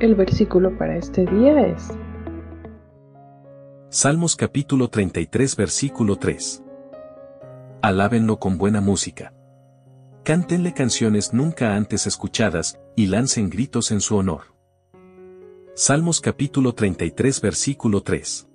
El versículo para este día es Salmos capítulo 33 versículo 3. Alábenlo con buena música. Cántenle canciones nunca antes escuchadas, y lancen gritos en su honor. Salmos capítulo 33 versículo 3.